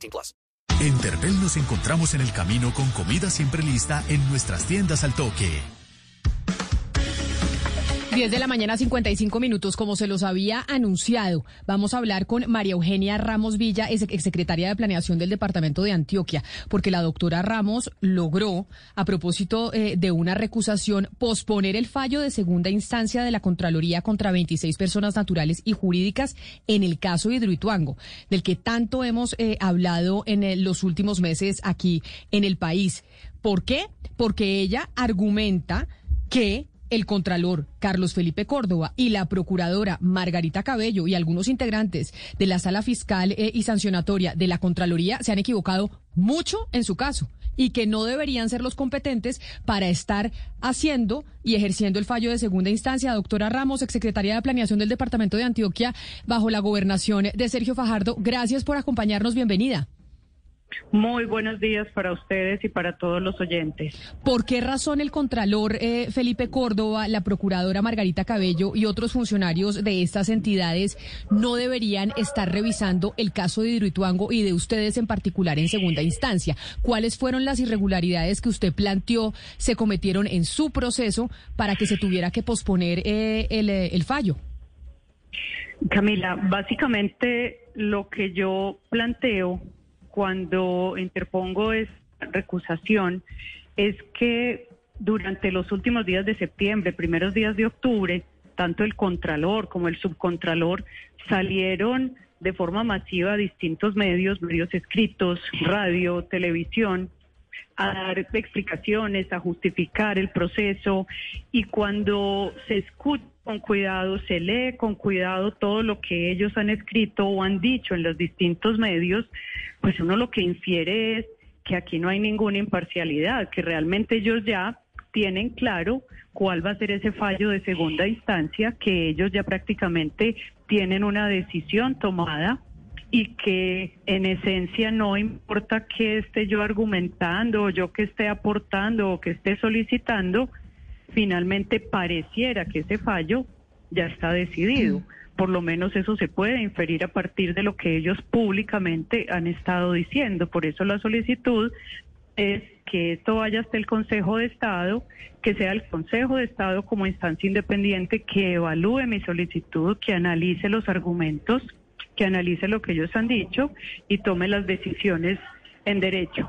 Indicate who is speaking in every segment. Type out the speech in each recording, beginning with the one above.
Speaker 1: 18 plus.
Speaker 2: En Tervel nos encontramos en el camino con comida siempre lista en nuestras tiendas al toque.
Speaker 3: 10 de la mañana, 55 minutos, como se los había anunciado. Vamos a hablar con María Eugenia Ramos Villa, ex exsecretaria de Planeación del Departamento de Antioquia, porque la doctora Ramos logró, a propósito eh, de una recusación, posponer el fallo de segunda instancia de la Contraloría contra 26 personas naturales y jurídicas en el caso Hidroituango, del que tanto hemos eh, hablado en eh, los últimos meses aquí en el país. ¿Por qué? Porque ella argumenta que el Contralor Carlos Felipe Córdoba y la Procuradora Margarita Cabello y algunos integrantes de la Sala Fiscal eh, y Sancionatoria de la Contraloría se han equivocado mucho en su caso y que no deberían ser los competentes para estar haciendo y ejerciendo el fallo de segunda instancia. Doctora Ramos, exsecretaria de Planeación del Departamento de Antioquia, bajo la gobernación de Sergio Fajardo, gracias por acompañarnos. Bienvenida.
Speaker 4: Muy buenos días para ustedes y para todos los oyentes.
Speaker 3: ¿Por qué razón el Contralor eh, Felipe Córdoba, la Procuradora Margarita Cabello y otros funcionarios de estas entidades no deberían estar revisando el caso de Hidroituango y de ustedes en particular en segunda instancia? ¿Cuáles fueron las irregularidades que usted planteó se cometieron en su proceso para que se tuviera que posponer eh, el, eh, el fallo?
Speaker 4: Camila, básicamente lo que yo planteo cuando interpongo esta recusación es que durante los últimos días de septiembre, primeros días de octubre, tanto el Contralor como el Subcontralor salieron de forma masiva a distintos medios, medios escritos, radio, televisión, a dar explicaciones, a justificar el proceso. Y cuando se escucha con cuidado, se lee con cuidado todo lo que ellos han escrito o han dicho en los distintos medios, pues uno lo que infiere es que aquí no hay ninguna imparcialidad, que realmente ellos ya tienen claro cuál va a ser ese fallo de segunda instancia, que ellos ya prácticamente tienen una decisión tomada y que en esencia no importa que esté yo argumentando o yo que esté aportando o que esté solicitando, finalmente pareciera que ese fallo ya está decidido. Por lo menos eso se puede inferir a partir de lo que ellos públicamente han estado diciendo. Por eso la solicitud es que esto vaya hasta el Consejo de Estado, que sea el Consejo de Estado como instancia independiente que evalúe mi solicitud, que analice los argumentos, que analice lo que ellos han dicho y tome las decisiones en derecho.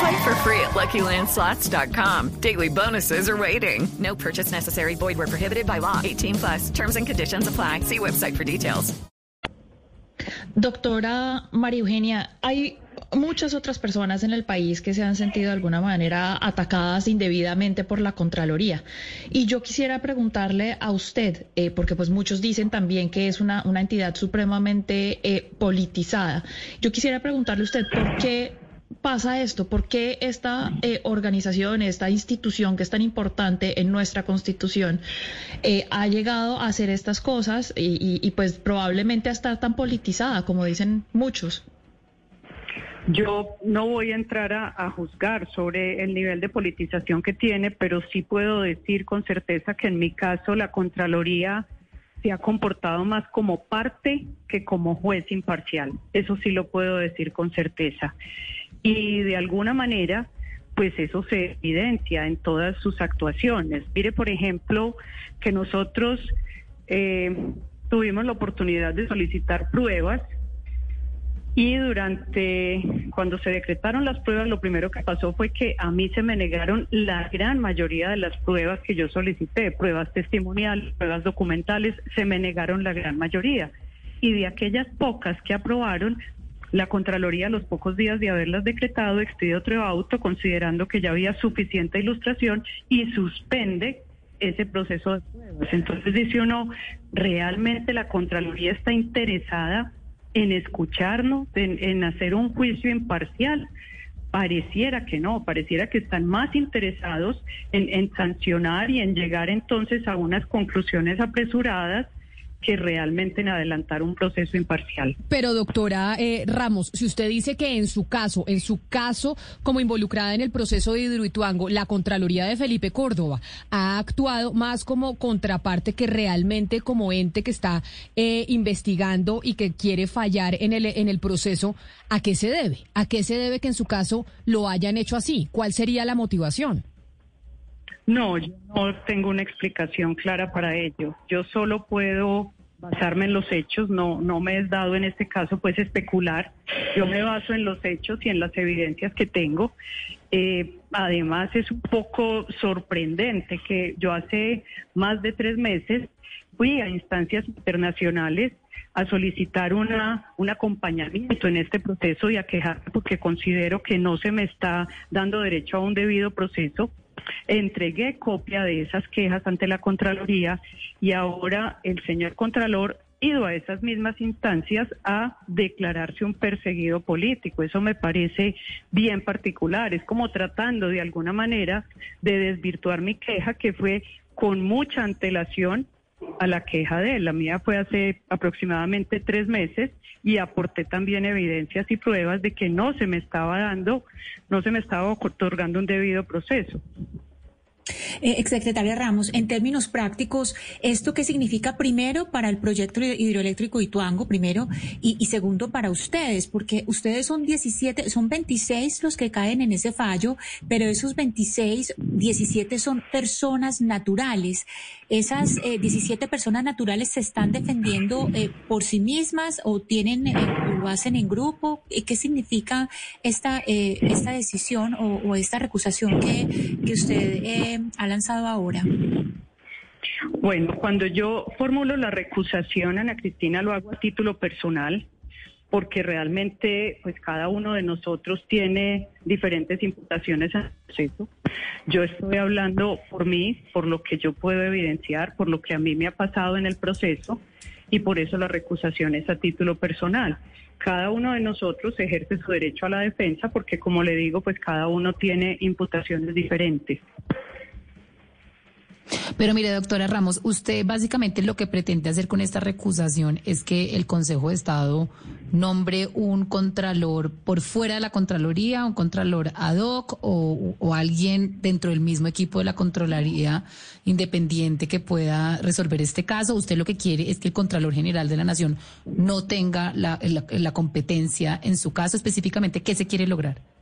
Speaker 5: Play for free at LuckyLandSlots.com. Daily bonuses are waiting. No purchase necessary. Void where prohibited by law. 18 plus. Terms and conditions apply. See website for details.
Speaker 6: Doctora María Eugenia, hay muchas otras personas en el país que se han sentido de alguna manera atacadas indebidamente por la Contraloría. Y yo quisiera preguntarle a usted, eh, porque pues muchos dicen también que es una, una entidad supremamente eh, politizada. Yo quisiera preguntarle a usted por qué pasa esto? ¿Por qué esta eh, organización, esta institución que es tan importante en nuestra constitución, eh, ha llegado a hacer estas cosas y, y, y, pues probablemente a estar tan politizada, como dicen muchos?
Speaker 4: Yo no voy a entrar a, a, juzgar sobre el nivel de politización que tiene, pero sí puedo decir con certeza que en mi caso la Contraloría se ha comportado más como parte que como juez imparcial. Eso sí lo puedo decir con certeza y de alguna manera pues eso se evidencia en todas sus actuaciones. Mire, por ejemplo, que nosotros eh, tuvimos la oportunidad de solicitar pruebas Y durante, cuando se decretaron las pruebas, lo primero que pasó fue que a mí se me negaron la gran mayoría de las pruebas que yo solicité, pruebas testimoniales, pruebas documentales, se me negaron la gran mayoría. Y de aquellas pocas que aprobaron, la Contraloría, a los pocos días de haberlas decretado, expide otro auto considerando que ya había suficiente ilustración y suspende ese proceso de pruebas. Entonces dice uno, ¿realmente la Contraloría está interesada en escucharnos, en, hacer un juicio imparcial? Pareciera que no, pareciera que están más interesados en, en sancionar y en llegar entonces a unas conclusiones apresuradas que realmente en adelantar un proceso imparcial.
Speaker 3: Pero doctora eh, Ramos, si usted dice que en su caso, en su caso como involucrada en el proceso de Hidroituango, la Contraloría de Felipe Córdoba ha actuado más como contraparte que realmente como ente que está eh, investigando y que quiere fallar en el, en el proceso, ¿a qué se debe? ¿A qué se debe que en su caso lo hayan hecho así? ¿Cuál sería la motivación?
Speaker 4: No, yo no tengo una explicación clara para ello. Yo solo puedo basarme en los hechos, no, no me es dado en este caso pues especular. Yo me baso en los hechos y en las evidencias que tengo. Eh, además es un poco sorprendente que yo hace más de tres meses fui a instancias internacionales a solicitar una, un acompañamiento en este proceso y a quejarme porque considero que no se me está dando derecho a un debido proceso Entregué copia de esas quejas ante la Contraloría y ahora el señor Contralor ido a esas mismas instancias a declararse un perseguido político. Eso me parece bien particular. Es como tratando de alguna manera de desvirtuar mi queja, que fue con mucha antelación a la queja de él. La mía fue hace aproximadamente tres meses y aporté también evidencias y pruebas de que no se me estaba dando, no se me estaba otorgando un debido proceso.
Speaker 7: Eh, exsecretaria Ramos, en términos prácticos, ¿esto qué significa primero para el proyecto hidroeléctrico Ituango, primero, y, segundo para ustedes? Porque ustedes son 17, son 26 los que caen en ese fallo, pero esos 26, 17 son personas naturales. ¿Esas eh, 17 personas naturales se están defendiendo eh, por sí mismas o tienen, eh, hacen en grupo? ¿Qué significa esta, eh, esta decisión o, esta recusación que, que usted ha lanzado ahora?
Speaker 4: Bueno, cuando yo formulo la recusación, Ana Cristina, lo hago a título personal porque realmente pues cada uno de nosotros tiene diferentes imputaciones al proceso. Yo estoy hablando por mí, por lo que yo puedo evidenciar, por lo que a mí me ha pasado en el proceso y por eso la recusación es a título personal. Cada uno de nosotros ejerce su derecho a la defensa porque como le digo, pues cada uno tiene imputaciones diferentes.
Speaker 8: Pero mire, doctora Ramos, usted básicamente lo que pretende hacer con esta recusación es que el Consejo de Estado nombre un contralor por fuera de la Contraloría, un contralor ad hoc o, alguien dentro del mismo equipo de la Contraloría independiente que pueda resolver este caso. Usted lo que quiere es que el Contralor General de la Nación no tenga la, la competencia en su caso específicamente. ¿Qué se quiere lograr?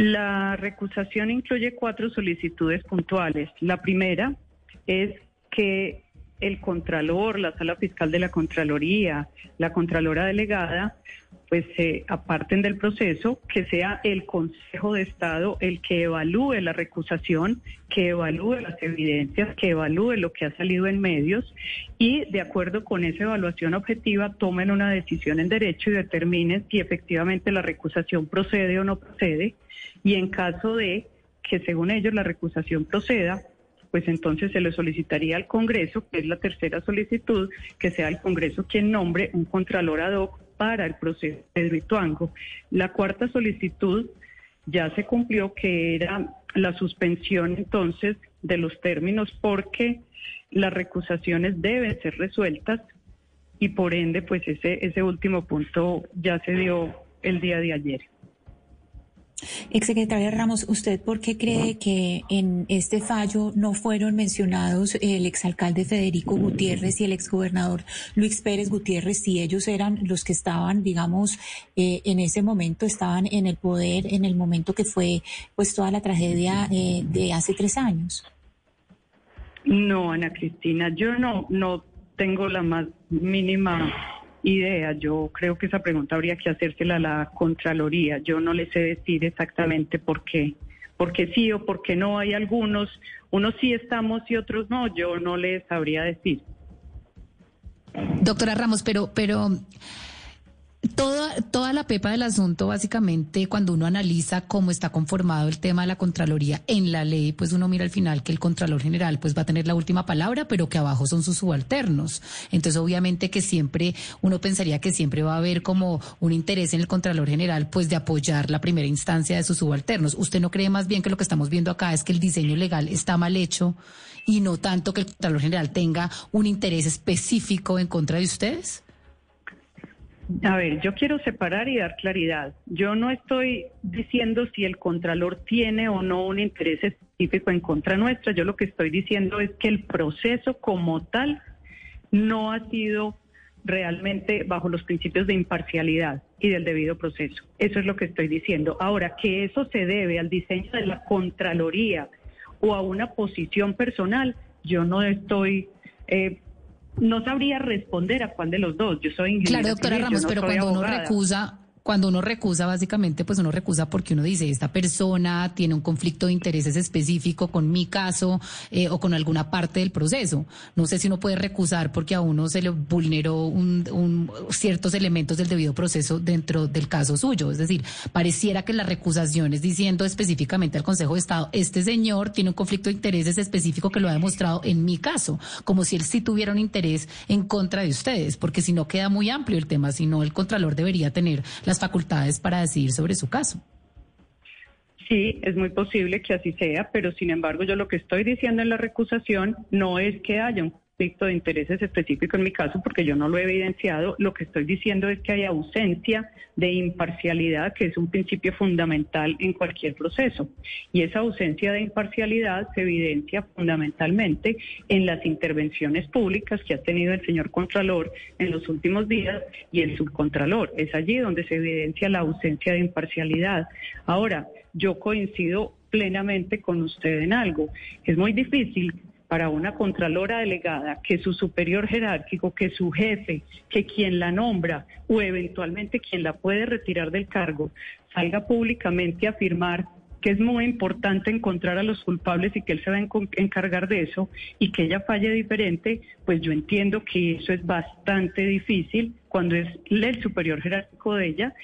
Speaker 4: La recusación incluye cuatro solicitudes puntuales. La primera es que el Contralor, la Sala Fiscal de la Contraloría, la Contralora Delegada, pues se aparten del proceso, que sea el Consejo de Estado el que evalúe la recusación, que evalúe las evidencias, que evalúe lo que ha salido en medios y de acuerdo con esa evaluación objetiva tomen una decisión en derecho y determinen si efectivamente la recusación procede o no procede. Y en caso de que según ellos la recusación proceda, pues entonces se le solicitaría al Congreso, que es la tercera solicitud, que sea el Congreso quien nombre un contralor ad hoc para el proceso de Rituango. La cuarta solicitud ya se cumplió, que era la suspensión entonces de los términos porque las recusaciones deben ser resueltas y por ende pues ese, ese último punto ya se dio el día de ayer.
Speaker 7: Exsecretaria Ramos, ¿usted por qué cree que en este fallo no fueron mencionados el exalcalde Federico Gutiérrez y el exgobernador Luis Pérez Gutiérrez si ellos eran los que estaban, digamos, eh, en ese momento, estaban en el poder en el momento que fue pues toda la tragedia eh, de hace tres años?
Speaker 4: No, Ana Cristina, yo no, no tengo la más mínima idea. Yo creo que esa pregunta habría que hacérsela a la Contraloría. Yo no le sé decir exactamente por qué. Porque sí o por qué no hay algunos, unos sí estamos y otros no, yo no les sabría decir.
Speaker 8: Doctora Ramos, pero, pero Toda, toda la pepa del asunto, básicamente, cuando uno analiza cómo está conformado el tema de la Contraloría en la ley, pues uno mira al final que el Contralor General pues va a tener la última palabra, pero que abajo son sus subalternos. Entonces, obviamente que siempre, uno pensaría que siempre va a haber como un interés en el Contralor General, pues de apoyar la primera instancia de sus subalternos. ¿Usted no cree más bien que lo que estamos viendo acá es que el diseño legal está mal hecho y no tanto que el Contralor General tenga un interés específico en contra de ustedes?
Speaker 4: A ver, yo quiero separar y dar claridad. Yo no estoy diciendo si el Contralor tiene o no un interés específico en contra nuestra. Yo lo que estoy diciendo es que el proceso como tal no ha sido realmente bajo los principios de imparcialidad y del debido proceso. Eso es lo que estoy diciendo. Ahora, que eso se debe al diseño de la Contraloría o a una posición personal, yo no estoy... Eh, no sabría responder a cuál de los dos. Yo soy ingeniera.
Speaker 8: Claro, doctora Ramos, pero cuando uno recusa cuando uno recusa, básicamente, pues uno recusa porque uno dice, esta persona tiene un conflicto de intereses específico con mi caso eh, o con alguna parte del proceso. No sé si uno puede recusar porque a uno se le vulneró un, ciertos elementos del debido proceso dentro del caso suyo. Es decir, pareciera que la recusación es diciendo específicamente al Consejo de Estado, este señor tiene un conflicto de intereses específico que lo ha demostrado en mi caso, como si él sí tuviera un interés en contra de ustedes, porque si no queda muy amplio el tema, si no el Contralor debería tener las facultades para decidir sobre su caso.
Speaker 4: Sí, es muy posible que así sea, pero sin embargo yo lo que estoy diciendo en la recusación no es que haya un conflicto de intereses específico en mi caso, porque yo no lo he evidenciado. Lo que estoy diciendo es que hay ausencia de imparcialidad, que es un principio fundamental en cualquier proceso. Y esa ausencia de imparcialidad se evidencia fundamentalmente en las intervenciones públicas que ha tenido el señor Contralor en los últimos días y el subcontralor. Es allí donde se evidencia la ausencia de imparcialidad. Ahora, yo coincido plenamente con usted en algo. Es muy difícil para una contralora delegada que su superior jerárquico, que su jefe, que quien la nombra o eventualmente quien la puede retirar del cargo, salga públicamente a afirmar que es muy importante encontrar a los culpables y que él se va a encargar de eso y que ella falle diferente, pues yo entiendo que eso es bastante difícil cuando es el superior jerárquico de ella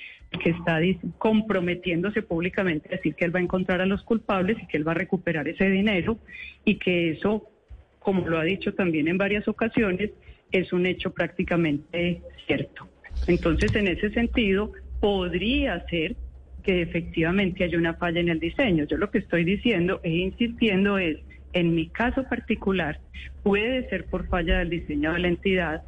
Speaker 4: que está comprometiéndose públicamente a decir que él va a encontrar a los culpables y que él va a recuperar ese dinero y que eso como lo ha dicho también en varias ocasiones, es un hecho prácticamente cierto. Entonces, en ese sentido, podría ser que efectivamente haya una falla en el diseño. Yo lo que estoy diciendo e insistiendo es, en mi caso particular, puede ser por falla del diseño de la entidad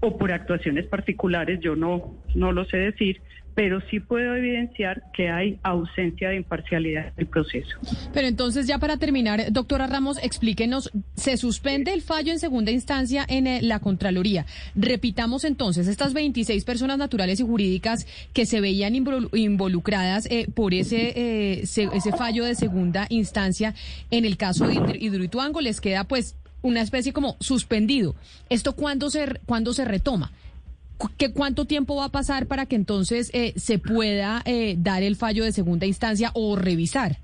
Speaker 4: o por actuaciones particulares, yo no, no lo sé decir, pero sí puedo evidenciar que hay ausencia de imparcialidad del proceso.
Speaker 3: Pero entonces, ya para terminar, doctora Ramos, explíquenos, se suspende el fallo en segunda instancia en eh, la Contraloría. Repitamos entonces, estas 26 personas naturales y jurídicas que se veían involucradas eh, por ese, eh, ese fallo de segunda instancia en el caso de Hidroituango, les queda pues una especie como suspendido. ¿Esto cuándo se, cuándo se retoma? ¿Qué, ¿Cuánto tiempo va a pasar para que entonces eh, se pueda eh, dar el fallo de segunda instancia o revisar?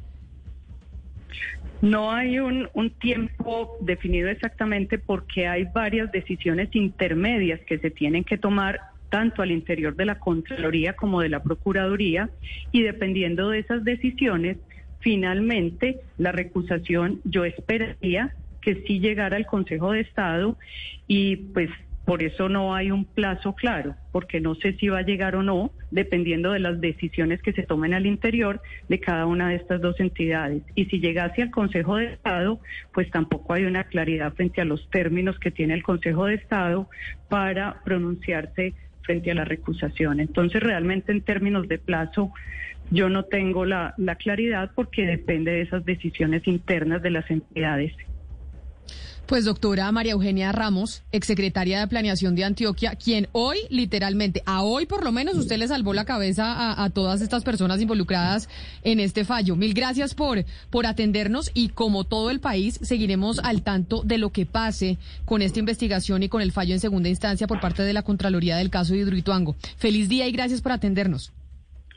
Speaker 4: No hay un, un, tiempo definido exactamente porque hay varias decisiones intermedias que se tienen que tomar tanto al interior de la Contraloría como de la Procuraduría y dependiendo de esas decisiones, finalmente la recusación yo esperaría que sí llegara al Consejo de Estado y pues por eso no hay un plazo claro, porque no sé si va a llegar o no, dependiendo de las decisiones que se tomen al interior de cada una de estas dos entidades. Y si llegase al Consejo de Estado, pues tampoco hay una claridad frente a los términos que tiene el Consejo de Estado para pronunciarse frente a la recusación. Entonces, realmente en términos de plazo, yo no tengo la, la claridad porque depende de esas decisiones internas de las entidades.
Speaker 3: Pues doctora María Eugenia Ramos, exsecretaria de Planeación de Antioquia, quien hoy, literalmente, a hoy por lo menos, usted le salvó la cabeza a, todas estas personas involucradas en este fallo. Mil gracias por, por atendernos y como todo el país, seguiremos al tanto de lo que pase con esta investigación y con el fallo en segunda instancia por parte de la Contraloría del caso de Hidroituango. Feliz día y gracias por atendernos.